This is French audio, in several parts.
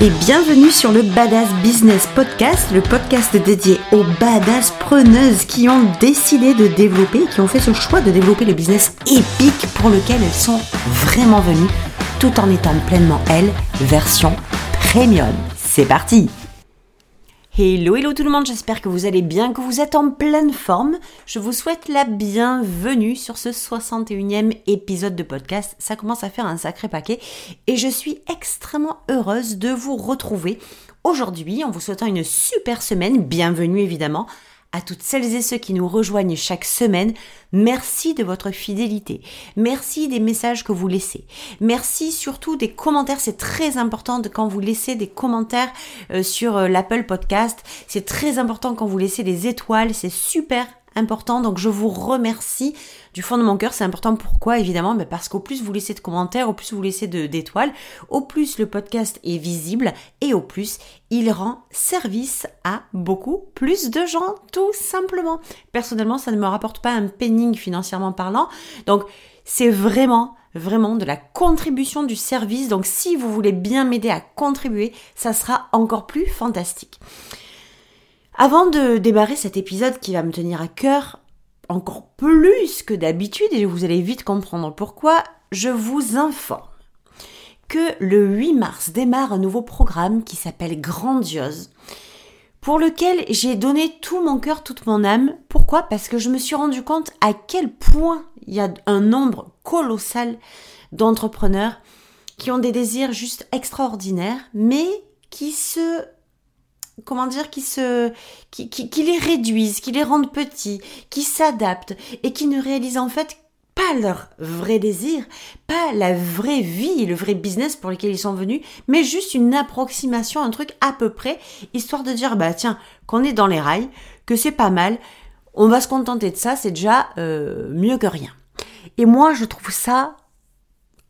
et bienvenue sur le Badass Business Podcast, le podcast dédié aux badass preneuses qui ont décidé de développer, qui ont fait ce choix de développer le business épique pour lequel elles sont vraiment venues, tout en étant pleinement elles, version premium. C'est parti Hello, hello tout le monde, j'espère que vous allez bien, que vous êtes en pleine forme. Je vous souhaite la bienvenue sur ce 61e épisode de podcast. Ça commence à faire un sacré paquet et je suis extrêmement heureuse de vous retrouver aujourd'hui en vous souhaitant une super semaine. Bienvenue évidemment à toutes celles et ceux qui nous rejoignent chaque semaine, merci de votre fidélité. Merci des messages que vous laissez. Merci surtout des commentaires. C'est très important quand vous laissez des commentaires euh, sur euh, l'Apple Podcast. C'est très important quand vous laissez des étoiles. C'est super important. Donc je vous remercie du fond de mon cœur. C'est important pourquoi? Évidemment Parce qu'au plus vous laissez de commentaires, au plus vous laissez d'étoiles, au plus le podcast est visible et au plus il rend service à beaucoup plus de gens tout simplement. Personnellement, ça ne me rapporte pas un penning financièrement parlant. Donc c'est vraiment vraiment de la contribution du service. Donc si vous voulez bien m'aider à contribuer, ça sera encore plus fantastique. Avant de démarrer cet épisode qui va me tenir à cœur encore plus que d'habitude, et vous allez vite comprendre pourquoi, je vous informe que le 8 mars démarre un nouveau programme qui s'appelle Grandiose, pour lequel j'ai donné tout mon cœur, toute mon âme. Pourquoi? Parce que je me suis rendu compte à quel point il y a un nombre colossal d'entrepreneurs qui ont des désirs juste extraordinaires, mais qui se comment dire, qui se, qui, qui, les réduisent, qui les rendent petits, qui s'adaptent et qui ne réalisent en fait pas leur vrai désir, pas la vraie vie, le vrai business pour lequel ils sont venus, mais juste une approximation, un truc à peu près, histoire de dire, bah tiens, qu'on est dans les rails, que c'est pas mal, on va se contenter de ça, c'est déjà euh, mieux que rien. Et moi, je trouve ça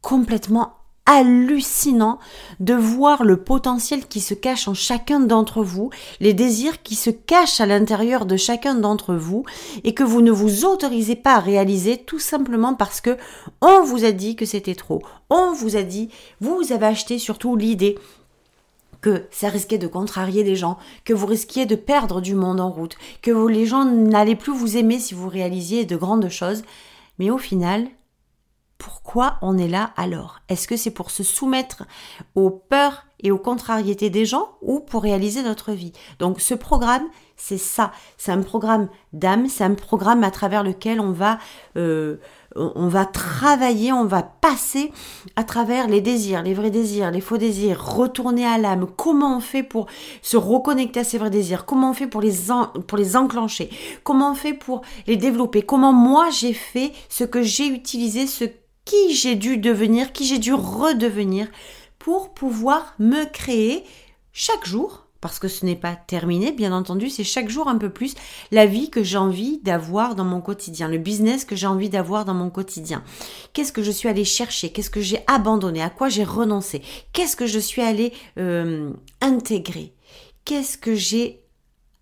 complètement hallucinant de voir le potentiel qui se cache en chacun d'entre vous, les désirs qui se cachent à l'intérieur de chacun d'entre vous et que vous ne vous autorisez pas à réaliser tout simplement parce que on vous a dit que c'était trop. On vous a dit, vous avez acheté surtout l'idée que ça risquait de contrarier les gens, que vous risquiez de perdre du monde en route, que les gens n'allaient plus vous aimer si vous réalisiez de grandes choses. Mais au final, pourquoi on est là alors? Est-ce que c'est pour se soumettre aux peurs et aux contrariétés des gens ou pour réaliser notre vie? Donc ce programme, c'est ça. C'est un programme d'âme, c'est un programme à travers lequel on va, euh, on va travailler, on va passer à travers les désirs, les vrais désirs, les faux désirs, retourner à l'âme. Comment on fait pour se reconnecter à ces vrais désirs? Comment on fait pour les, pour les enclencher? Comment on fait pour les développer? Comment moi j'ai fait ce que j'ai utilisé, ce qui j'ai dû devenir, qui j'ai dû redevenir pour pouvoir me créer chaque jour, parce que ce n'est pas terminé, bien entendu, c'est chaque jour un peu plus la vie que j'ai envie d'avoir dans mon quotidien, le business que j'ai envie d'avoir dans mon quotidien. Qu'est-ce que je suis allée chercher? Qu'est-ce que j'ai abandonné? À quoi j'ai renoncé? Qu'est-ce que je suis allée euh, intégrer? Qu'est-ce que j'ai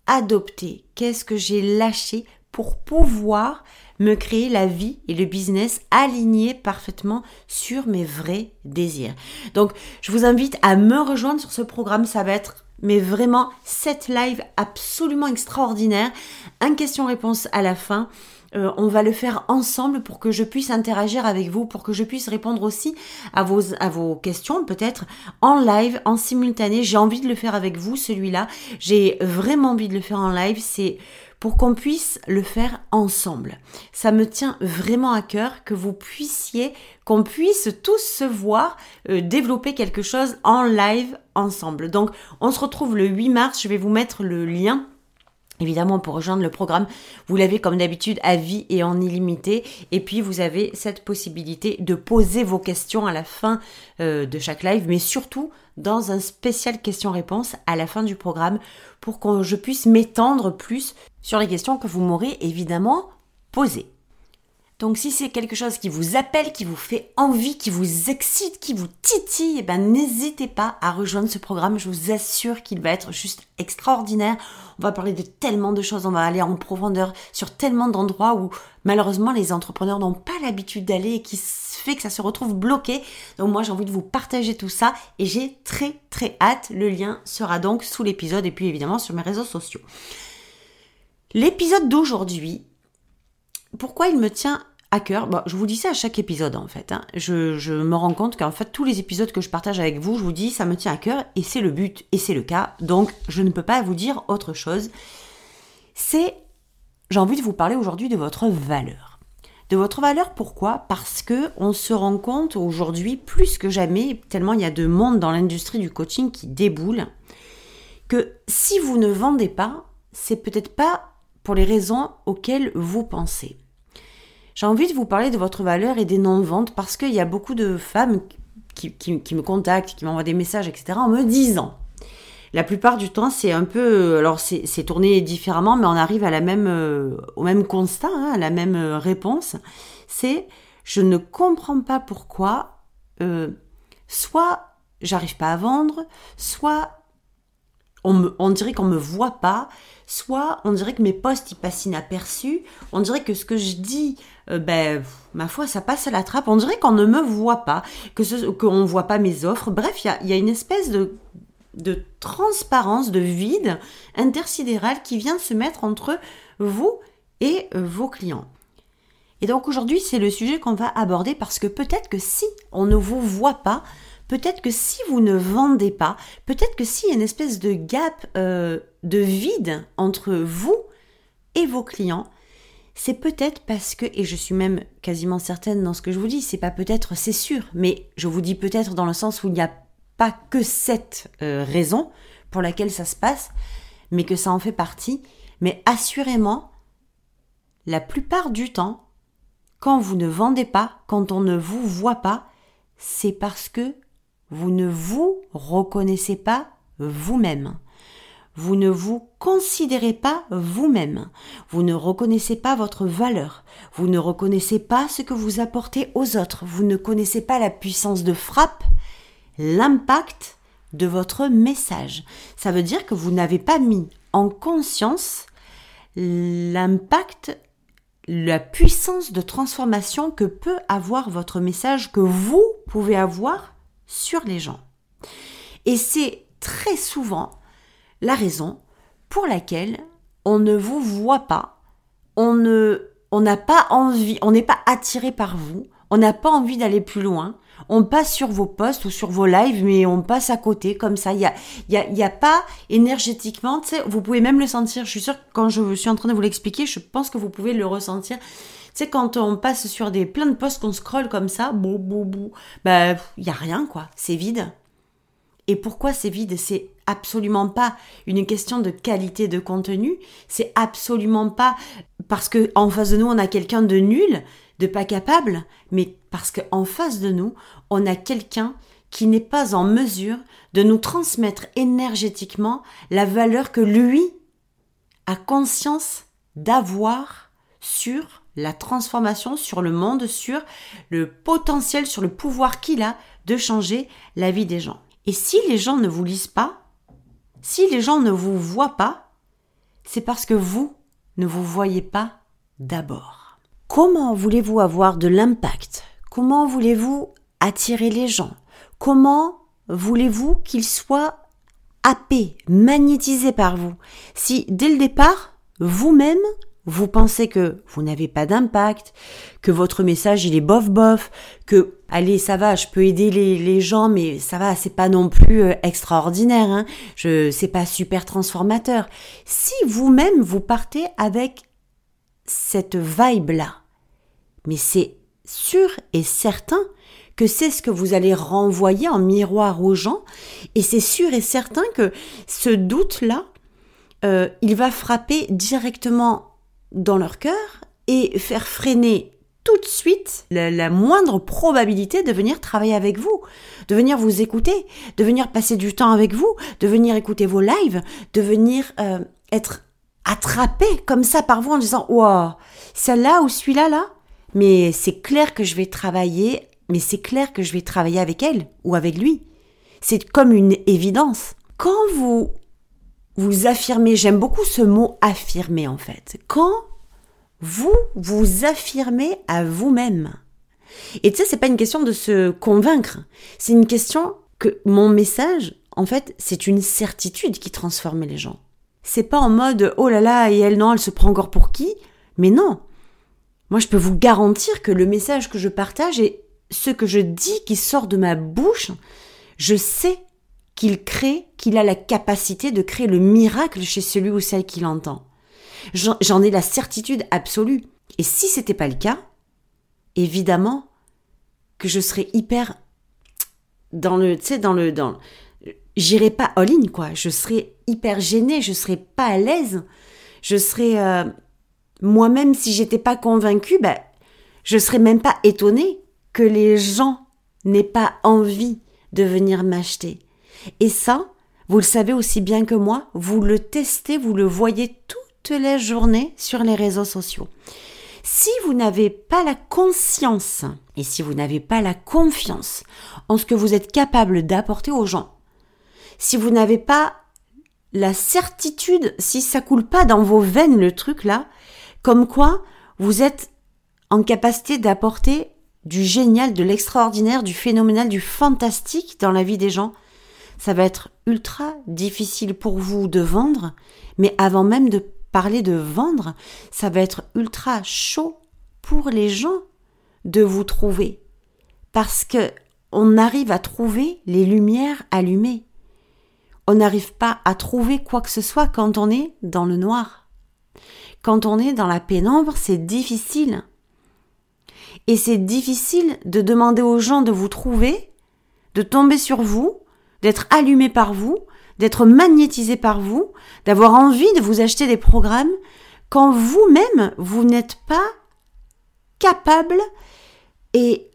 adopté? Qu'est-ce que j'ai lâché pour pouvoir me créer la vie et le business alignés parfaitement sur mes vrais désirs. Donc, je vous invite à me rejoindre sur ce programme. Ça va être mais vraiment cette live absolument extraordinaire. Un question-réponse à la fin. Euh, on va le faire ensemble pour que je puisse interagir avec vous, pour que je puisse répondre aussi à vos, à vos questions, peut-être en live, en simultané. J'ai envie de le faire avec vous, celui-là. J'ai vraiment envie de le faire en live. C'est pour qu'on puisse le faire ensemble. Ça me tient vraiment à cœur que vous puissiez, qu'on puisse tous se voir euh, développer quelque chose en live ensemble. Donc on se retrouve le 8 mars, je vais vous mettre le lien Évidemment, pour rejoindre le programme, vous l'avez comme d'habitude à vie et en illimité. Et puis, vous avez cette possibilité de poser vos questions à la fin euh, de chaque live, mais surtout dans un spécial question-réponse à la fin du programme pour que je puisse m'étendre plus sur les questions que vous m'aurez évidemment posées. Donc si c'est quelque chose qui vous appelle, qui vous fait envie, qui vous excite, qui vous titille, eh ben n'hésitez pas à rejoindre ce programme. Je vous assure qu'il va être juste extraordinaire. On va parler de tellement de choses, on va aller en profondeur sur tellement d'endroits où malheureusement les entrepreneurs n'ont pas l'habitude d'aller et qui fait que ça se retrouve bloqué. Donc moi j'ai envie de vous partager tout ça et j'ai très très hâte. Le lien sera donc sous l'épisode et puis évidemment sur mes réseaux sociaux. L'épisode d'aujourd'hui, pourquoi il me tient à cœur Je vous dis ça à chaque épisode en fait. Hein. Je, me rends compte qu'en fait tous les épisodes que je partage avec vous, je vous dis ça me tient à cœur et c'est le but et c'est le cas. Donc je ne peux pas vous dire autre chose. C'est j'ai envie de vous parler aujourd'hui de votre valeur. De votre valeur, pourquoi? Parce que on se rend compte aujourd'hui plus que jamais, tellement il y a de monde dans l'industrie du coaching qui déboule, que si vous ne vendez pas, c'est peut-être pas pour les raisons auxquelles vous pensez. J'ai envie de vous parler de votre valeur et des non-ventes parce qu'il y a beaucoup de femmes qui, me contactent, qui m'envoient des messages, etc. en me disant. La plupart du temps, c'est un peu, alors c'est tourné différemment, mais on arrive à la même, euh, au même constat, hein, à la même euh, réponse. C'est, je ne comprends pas pourquoi, euh, soit j'arrive pas à vendre, soit on, dirait qu'on me voit pas, soit on dirait que mes posts ils passent inaperçus, on dirait que ce que je dis, euh, ben ma foi ça passe à la trappe, on dirait qu'on ne me voit pas, que qu'on voit pas mes offres. Bref, il y a, une espèce de de transparence, de vide intersidéral qui vient se mettre entre vous et euh, vos clients. Et donc aujourd'hui, c'est le sujet qu'on va aborder parce que peut-être que si on ne vous voit pas, peut-être que si vous ne vendez pas, peut-être que s'il y a une espèce de gap, euh, de vide entre vous et vos clients, c'est peut-être parce que, et je suis même quasiment certaine dans ce que je vous dis, c'est pas peut-être, c'est sûr, mais je vous dis peut-être dans le sens où il n'y a pas que cette euh, raison pour laquelle ça se passe, mais que ça en fait partie. Mais assurément, la plupart du temps, quand vous ne vendez pas, quand on ne vous voit pas, c'est parce que vous ne vous reconnaissez pas vous-même. Vous ne vous considérez pas vous-même. Vous ne reconnaissez pas votre valeur. Vous ne reconnaissez pas ce que vous apportez aux autres. Vous ne connaissez pas la puissance de frappe, l'impact de votre message. Ça veut dire que vous n'avez pas mis en conscience l'impact, la puissance de transformation que peut avoir votre message, que vous pouvez avoir sur les gens. Et c'est très souvent la raison pour laquelle on ne vous voit pas, on ne, on n'a pas envie, on n'est pas attiré par vous, on n'a pas envie d'aller plus loin, on passe sur vos posts ou sur vos lives, mais on passe à côté comme ça. Il y a, y a, y a pas énergétiquement, vous pouvez même le sentir. Je suis sûre que quand je suis en train de vous l'expliquer, je pense que vous pouvez le ressentir. Tu quand on passe sur des plein de posts qu'on scrolle comme ça, bou bou bou, bah il y a rien quoi, c'est vide. Et pourquoi c'est vide? C'est absolument pas une question de qualité de contenu, c'est absolument pas parce que en face de nous on a quelqu'un de nul, de pas capable, mais parce qu'en face de nous, on a quelqu'un qui n'est pas en mesure de nous transmettre énergétiquement la valeur que lui a conscience d'avoir sur la transformation sur le monde, sur le potentiel, sur le pouvoir qu'il a de changer la vie des gens. Et si les gens ne vous lisent pas, si les gens ne vous voient pas, c'est parce que vous ne vous voyez pas d'abord. Comment voulez-vous avoir de l'impact? Comment voulez-vous attirer les gens? Comment voulez-vous qu'ils soient happés, magnétisés par vous? Si dès le départ, vous-même, vous pensez que vous n'avez pas d'impact, que votre message il est bof bof, que allez ça va, je peux aider les, gens, mais ça va, c'est pas non plus euh, extraordinaire, hein, je c'est pas super transformateur. Si vous-même vous partez avec cette vibe là, mais c'est sûr et certain que c'est ce que vous allez renvoyer en miroir aux gens, et c'est sûr et certain que ce doute là, euh, il va frapper directement dans leur cœur et faire freiner tout de suite la, moindre probabilité de venir travailler avec vous, de venir vous écouter, de venir passer du temps avec vous, de venir écouter vos lives, de venir euh, être attrapé comme ça par vous en disant wow, celle-là ou celui-là là, mais c'est clair que je vais travailler, mais c'est clair que je vais travailler avec elle ou avec lui. C'est comme une évidence. Quand vous vous affirmez, j'aime beaucoup ce mot affirmer en fait. Quand vous vous affirmez à vous-même. Et tu sais, c'est pas une question de se convaincre. C'est une question que mon message, en fait, c'est une certitude qui transforme les gens. C'est pas en mode oh là là et elle non, elle se prend encore pour qui? Mais non. Moi, je peux vous garantir que le message que je partage et ce que je dis qui sort de ma bouche, je sais qu'il crée, qu'il a la capacité de créer le miracle chez celui ou celle qui l'entend. J'en ai la certitude absolue. Et si c'était pas le cas, évidemment que je serais hyper dans le, tu sais, dans le, dans, j'irais pas all-in, quoi. Je serais hyper gênée, je serais pas à l'aise. Je serais, euh, moi-même, si j'étais pas convaincue, ben, je serais même pas étonnée que les gens n'aient pas envie de venir m'acheter. Et ça, vous le savez aussi bien que moi, vous le testez, vous le voyez toutes les journées sur les réseaux sociaux. Si vous n'avez pas la conscience et si vous n'avez pas la confiance en ce que vous êtes capable d'apporter aux gens, si vous n'avez pas la certitude, si ça coule pas dans vos veines le truc là, comme quoi vous êtes en capacité d'apporter du génial, de l'extraordinaire, du phénoménal, du fantastique dans la vie des gens, ça va être ultra difficile pour vous de vendre, mais avant même de parler de vendre, ça va être ultra chaud pour les gens de vous trouver. Parce que on arrive à trouver les lumières allumées. On n'arrive pas à trouver quoi que ce soit quand on est dans le noir. Quand on est dans la pénombre, c'est difficile. Et c'est difficile de demander aux gens de vous trouver, de tomber sur vous, d'être allumé par vous, d'être magnétisé par vous, d'avoir envie de vous acheter des programmes quand vous-même, vous, n'êtes pas capable et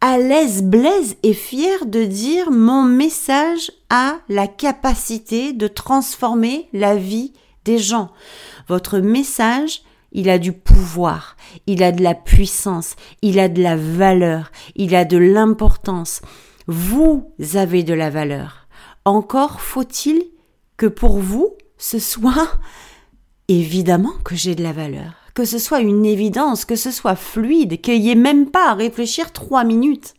à l'aise, blaise et fier de dire mon message a la capacité de transformer la vie des gens. Votre message, il a du pouvoir, il a de la puissance, il a de la valeur, il a de l'importance. Vous avez de la valeur. Encore faut-il que pour vous, ce soit évidemment que j'ai de la valeur, que ce soit une évidence, que ce soit fluide, qu'il n'y ait même pas à réfléchir trois minutes.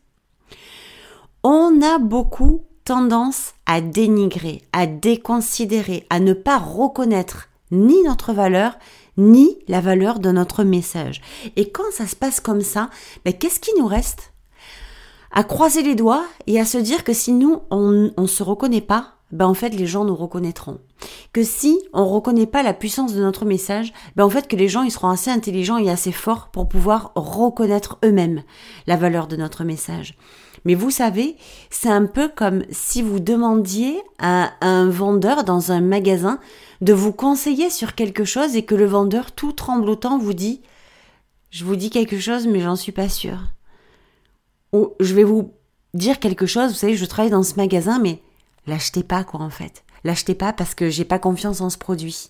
On a beaucoup tendance à dénigrer, à déconsidérer, à ne pas reconnaître ni notre valeur, ni la valeur de notre message. Et quand ça se passe comme ça, ben qu'est-ce qui nous reste? À croiser les doigts et à se dire que si nous, on ne se reconnaît pas, ben en fait les gens nous reconnaîtront. Que si on reconnaît pas la puissance de notre message, ben en fait que les gens ils seront assez intelligents et assez forts pour pouvoir reconnaître eux-mêmes la valeur de notre message. Mais vous savez, c'est un peu comme si vous demandiez à un vendeur dans un magasin de vous conseiller sur quelque chose et que le vendeur tout tremblotant vous dit je vous dis quelque chose mais j'en suis pas sûr ou je vais vous dire quelque chose, vous savez, je travaille dans ce magasin, mais l'achetez pas, quoi, en fait. L'achetez pas parce que j'ai pas confiance en ce produit.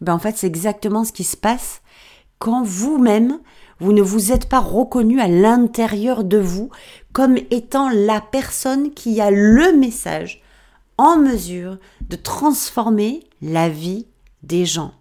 Ben, en fait, c'est exactement ce qui se passe quand vous-même, vous ne vous êtes pas reconnu à l'intérieur de vous comme étant la personne qui a le message en mesure de transformer la vie des gens.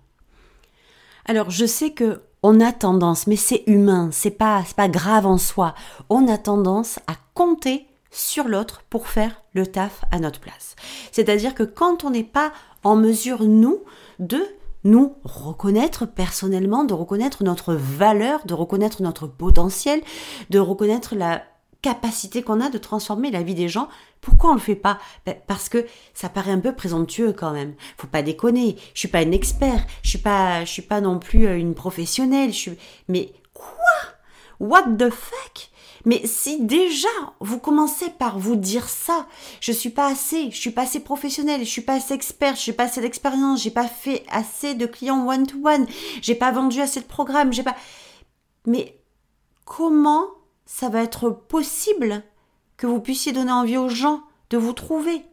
Alors, je sais que on a tendance, mais c'est humain, c'est pas, pas grave en soi, on a tendance à compter sur l'autre pour faire le taf à notre place. C'est-à-dire que quand on n'est pas en mesure, nous, de nous reconnaître personnellement, de reconnaître notre valeur, de reconnaître notre potentiel, de reconnaître la capacité qu'on a de transformer la vie des gens. Pourquoi on le fait pas? Ben, Parce que ça paraît un peu présomptueux quand même. Faut pas déconner. Je suis pas une expert. Je suis pas, je suis pas non plus euh, une professionnelle. Je suis. Mais quoi? What the fuck? Mais si déjà vous commencez par vous dire ça, je suis pas assez, je suis pas assez professionnel, je suis pas assez expert, je suis pas assez d'expérience, j'ai pas fait assez de clients one to one, j'ai pas vendu assez de programmes, j'ai pas. Mais comment ça va être possible que vous puissiez donner envie aux gens de vous trouver,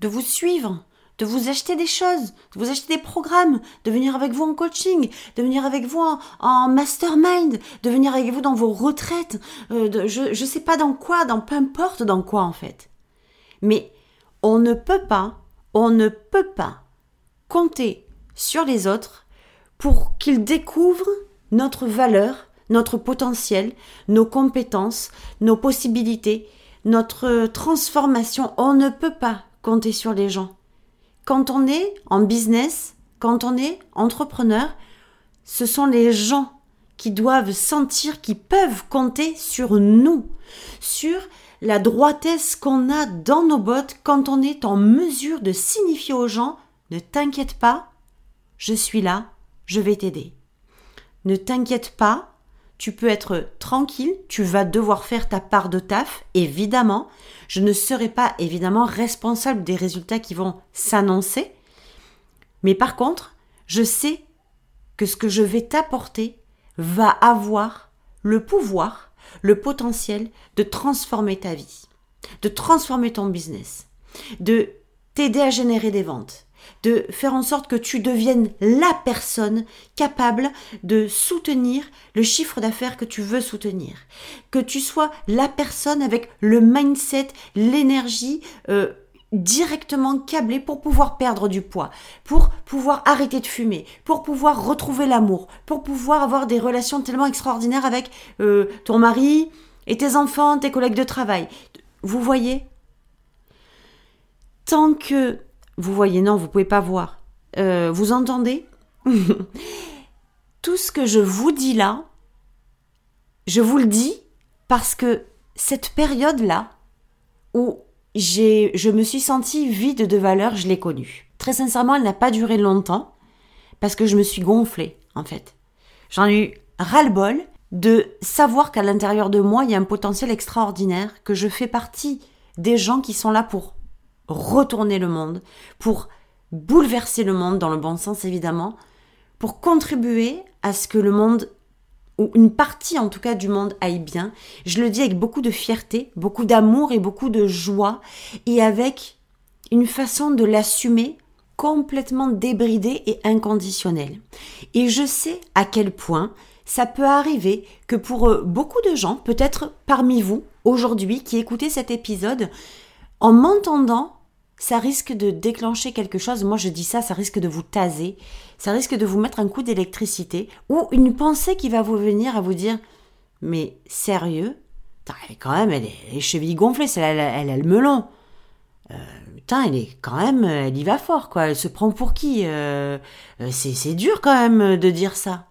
de vous suivre, de vous acheter des choses, de vous acheter des programmes, de venir avec vous en coaching, de venir avec vous en, mastermind, de venir avec vous dans vos retraites, euh, je ne sais pas dans quoi, dans peu importe dans quoi en fait. Mais on ne peut pas, on ne peut pas compter sur les autres pour qu'ils découvrent notre valeur, notre potentiel, nos compétences, nos possibilités, notre transformation. On ne peut pas compter sur les gens. Quand on est en business, quand on est entrepreneur, ce sont les gens qui doivent sentir qu'ils peuvent compter sur nous, sur la droitesse qu'on a dans nos bottes quand on est en mesure de signifier aux gens ne t'inquiète pas, je suis là, je vais t'aider. Ne t'inquiète pas, tu peux être tranquille, tu vas devoir faire ta part de taf, évidemment. Je ne serai pas évidemment responsable des résultats qui vont s'annoncer. Mais par contre, je sais que ce que je vais t'apporter va avoir le pouvoir, le potentiel de transformer ta vie, de transformer ton business, de t'aider à générer des ventes, de faire en sorte que tu deviennes la personne capable de soutenir le chiffre d'affaires que tu veux soutenir, que tu sois la personne avec le mindset, l'énergie euh, directement câblée pour pouvoir perdre du poids, pour pouvoir arrêter de fumer, pour pouvoir retrouver l'amour, pour pouvoir avoir des relations tellement extraordinaires avec euh, ton mari et tes enfants, tes collègues de travail. Vous voyez? Tant que vous voyez, non, vous pouvez pas voir. Euh, vous entendez Tout ce que je vous dis là, je vous le dis parce que cette période-là, où j'ai, je me suis sentie vide de valeur, je l'ai connue. Très sincèrement, elle n'a pas duré longtemps parce que je me suis gonflée, en fait. J'en ai eu ras-le-bol de savoir qu'à l'intérieur de moi, il y a un potentiel extraordinaire, que je fais partie des gens qui sont là pour retourner le monde, pour bouleverser le monde dans le bon sens évidemment, pour contribuer à ce que le monde ou une partie en tout cas du monde aille bien. Je le dis avec beaucoup de fierté, beaucoup d'amour et beaucoup de joie et avec une façon de l'assumer complètement débridée et inconditionnelle. Et je sais à quel point ça peut arriver que pour euh, beaucoup de gens, peut-être parmi vous aujourd'hui qui écoutez cet épisode, en m'entendant, ça risque de déclencher quelque chose. Moi, je dis ça, ça risque de vous taser, ça risque de vous mettre un coup d'électricité ou une pensée qui va vous venir à vous dire Mais sérieux? Quand même, elle est les chevilles elle, elle, a le melon. Euh, elle est quand même, elle y va fort, quoi. Elle se prend pour qui euh, euh, C'est dur quand même de dire ça.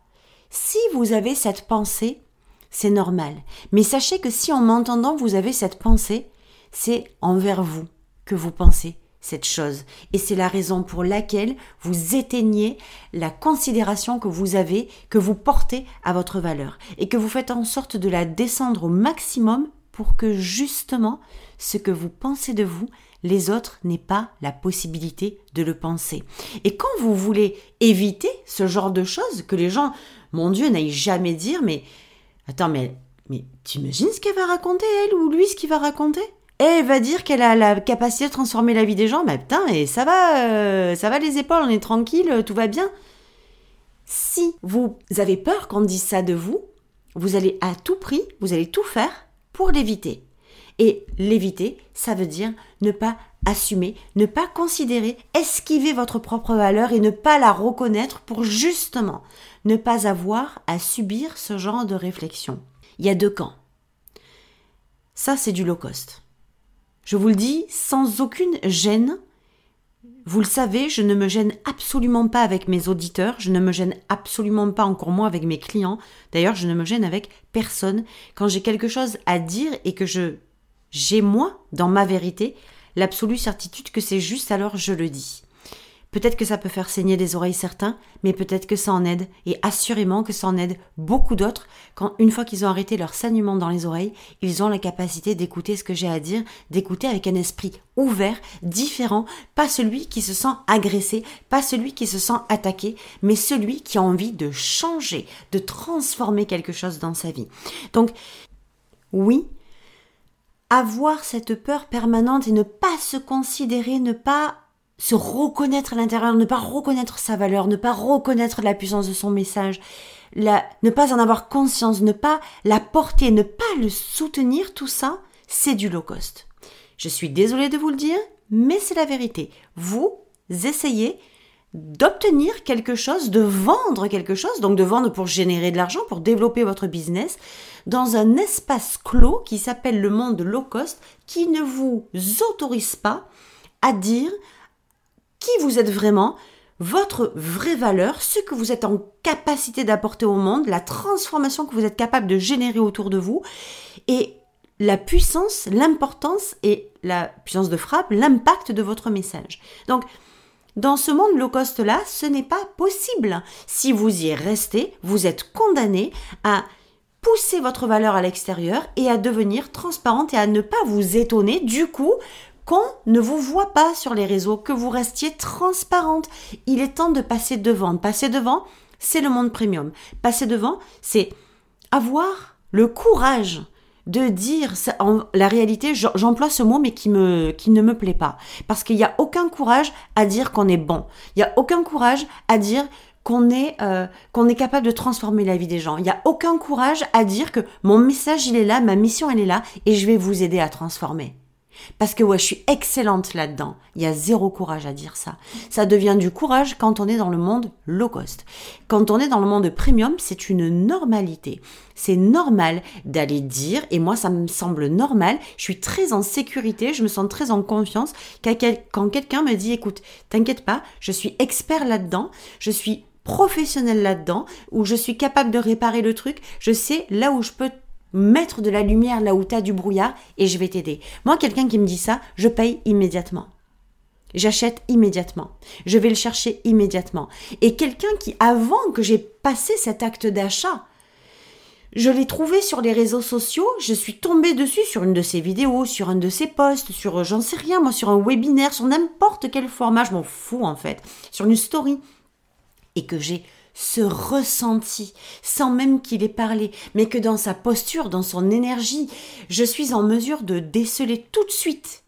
Si vous avez cette pensée, c'est normal. Mais sachez que si en m'entendant vous avez cette pensée, c'est envers vous que vous pensez cette chose. Et c'est la raison pour laquelle vous éteignez la considération que vous avez, que vous portez à votre valeur. Et que vous faites en sorte de la descendre au maximum pour que justement ce que vous pensez de vous, les autres n'aient pas la possibilité de le penser. Et quand vous voulez éviter ce genre de choses, que les gens, mon Dieu, n'aillent jamais dire, mais attends, mais, mais imagines ce qu'elle va raconter, elle, ou lui, ce qu'il va raconter? Elle va dire qu'elle a la capacité de transformer la vie des gens, bah putain, et ça va, euh, ça va les épaules, on est tranquille, tout va bien. Si vous avez peur qu'on dise ça de vous, vous allez à tout prix, vous allez tout faire pour l'éviter. Et l'éviter, ça veut dire ne pas assumer, ne pas considérer, esquiver votre propre valeur et ne pas la reconnaître pour justement ne pas avoir à subir ce genre de réflexion. Il y a deux camps. Ça, c'est du low cost. Je vous le dis sans aucune gêne. Vous le savez, je ne me gêne absolument pas avec mes auditeurs, je ne me gêne absolument pas encore moins avec mes clients. D'ailleurs, je ne me gêne avec personne. Quand j'ai quelque chose à dire et que je j'ai moi, dans ma vérité, l'absolue certitude que c'est juste, alors je le dis. Peut-être que ça peut faire saigner des oreilles certains, mais peut-être que ça en aide, et assurément que ça en aide beaucoup d'autres, quand une fois qu'ils ont arrêté leur saignement dans les oreilles, ils ont la capacité d'écouter ce que j'ai à dire, d'écouter avec un esprit ouvert, différent, pas celui qui se sent agressé, pas celui qui se sent attaqué, mais celui qui a envie de changer, de transformer quelque chose dans sa vie. Donc, oui, avoir cette peur permanente et ne pas se considérer, ne pas se reconnaître à l'intérieur, ne pas reconnaître sa valeur, ne pas reconnaître la puissance de son message, ne pas en avoir conscience, ne pas la porter, ne pas le soutenir, tout ça, c'est du low cost. Je suis désolée de vous le dire, mais c'est la vérité. Vous essayez d'obtenir quelque chose, de vendre quelque chose, donc de vendre pour générer de l'argent, pour développer votre business, dans un espace clos qui s'appelle le monde low cost, qui ne vous autorise pas à dire qui vous êtes vraiment, votre vraie valeur, ce que vous êtes en capacité d'apporter au monde, la transformation que vous êtes capable de générer autour de vous, et la puissance, l'importance et la puissance de frappe, l'impact de votre message. Donc, dans ce monde low cost là, ce n'est pas possible. Si vous y restez, vous êtes condamné à pousser votre valeur à l'extérieur et à devenir transparente et à ne pas vous étonner du coup qu'on ne vous voit pas sur les réseaux, que vous restiez transparente. Il est temps de passer devant. Passer devant, c'est le monde premium. Passer devant, c'est avoir le courage de dire la réalité, j'emploie ce mot mais qui me qui ne me plaît pas parce qu'il n'y a aucun courage à dire qu'on est bon. Il n'y a aucun courage à dire qu'on est euh, qu'on est capable de transformer la vie des gens. Il n'y a aucun courage à dire que mon message il est là, ma mission elle est là et je vais vous aider à transformer. Parce que ouais, je suis excellente là-dedans. Il y a zéro courage à dire ça. Ça devient du courage quand on est dans le monde low cost. Quand on est dans le monde premium, c'est une normalité. C'est normal d'aller dire, et moi ça me semble normal, je suis très en sécurité, je me sens très en confiance quand quelqu'un me dit, écoute, t'inquiète pas, je suis expert là-dedans, je suis professionnel là-dedans, ou je suis capable de réparer le truc, je sais là où je peux mettre de la lumière là où tu as du brouillard et je vais t'aider. Moi, quelqu'un qui me dit ça, je paye immédiatement. J'achète immédiatement. Je vais le chercher immédiatement. Et quelqu'un qui, avant que j'ai passé cet acte d'achat, je l'ai trouvé sur les réseaux sociaux, je suis tombée dessus sur une de ses vidéos, sur un de ses posts, sur j'en sais rien, moi, sur un webinaire, sur n'importe quel format, je m'en fous en fait, sur une story. Et que j'ai ce ressenti, sans même qu'il ait parlé, mais que dans sa posture, dans son énergie, je suis en mesure de déceler tout de suite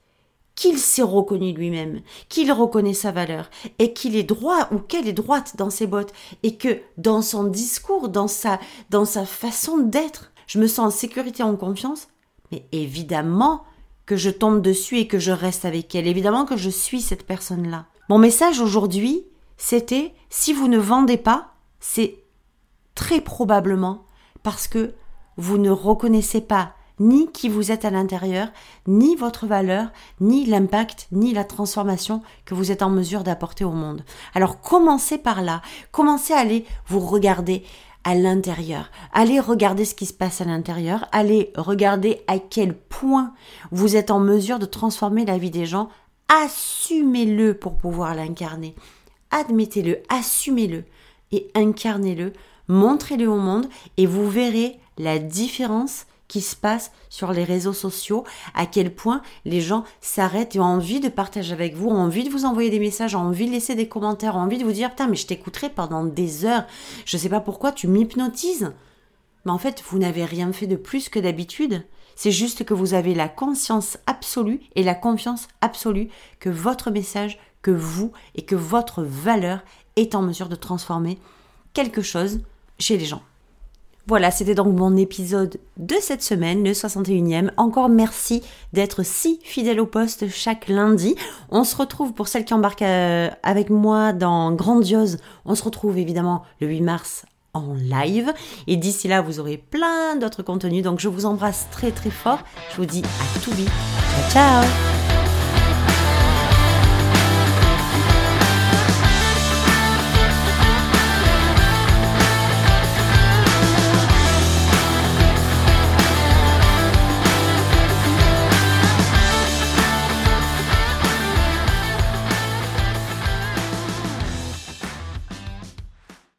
qu'il s'est reconnu lui-même, qu'il reconnaît sa valeur, et qu'il est droit ou qu'elle est droite dans ses bottes, et que dans son discours, dans sa, dans sa façon d'être, je me sens en sécurité, en confiance, mais évidemment que je tombe dessus et que je reste avec elle, évidemment que je suis cette personne-là. Mon message aujourd'hui, c'était si vous ne vendez pas, c'est très probablement parce que vous ne reconnaissez pas ni qui vous êtes à l'intérieur, ni votre valeur, ni l'impact, ni la transformation que vous êtes en mesure d'apporter au monde. Alors commencez par là, commencez à aller vous regarder à l'intérieur, allez regarder ce qui se passe à l'intérieur, allez regarder à quel point vous êtes en mesure de transformer la vie des gens, assumez-le pour pouvoir l'incarner, admettez-le, assumez-le et incarnez-le, montrez-le au monde et vous verrez la différence qui se passe sur les réseaux sociaux, à quel point les gens s'arrêtent et ont envie de partager avec vous, ont envie de vous envoyer des messages, ont envie de laisser des commentaires, ont envie de vous dire putain mais je t'écouterai pendant des heures, je sais pas pourquoi tu m'hypnotises. Mais en fait, vous n'avez rien fait de plus que d'habitude. C'est juste que vous avez la conscience absolue et la confiance absolue que votre message, que vous et que votre valeur est en mesure de transformer quelque chose chez les gens. Voilà, c'était donc mon épisode de cette semaine, le 61e. Encore merci d'être si fidèle au poste chaque lundi. On se retrouve pour celles qui embarquent euh, avec moi dans Grandiose. On se retrouve évidemment le 8 mars en live. Et d'ici là, vous aurez plein d'autres contenus. Donc je vous embrasse très très fort. Je vous dis à tout vite. Ciao ciao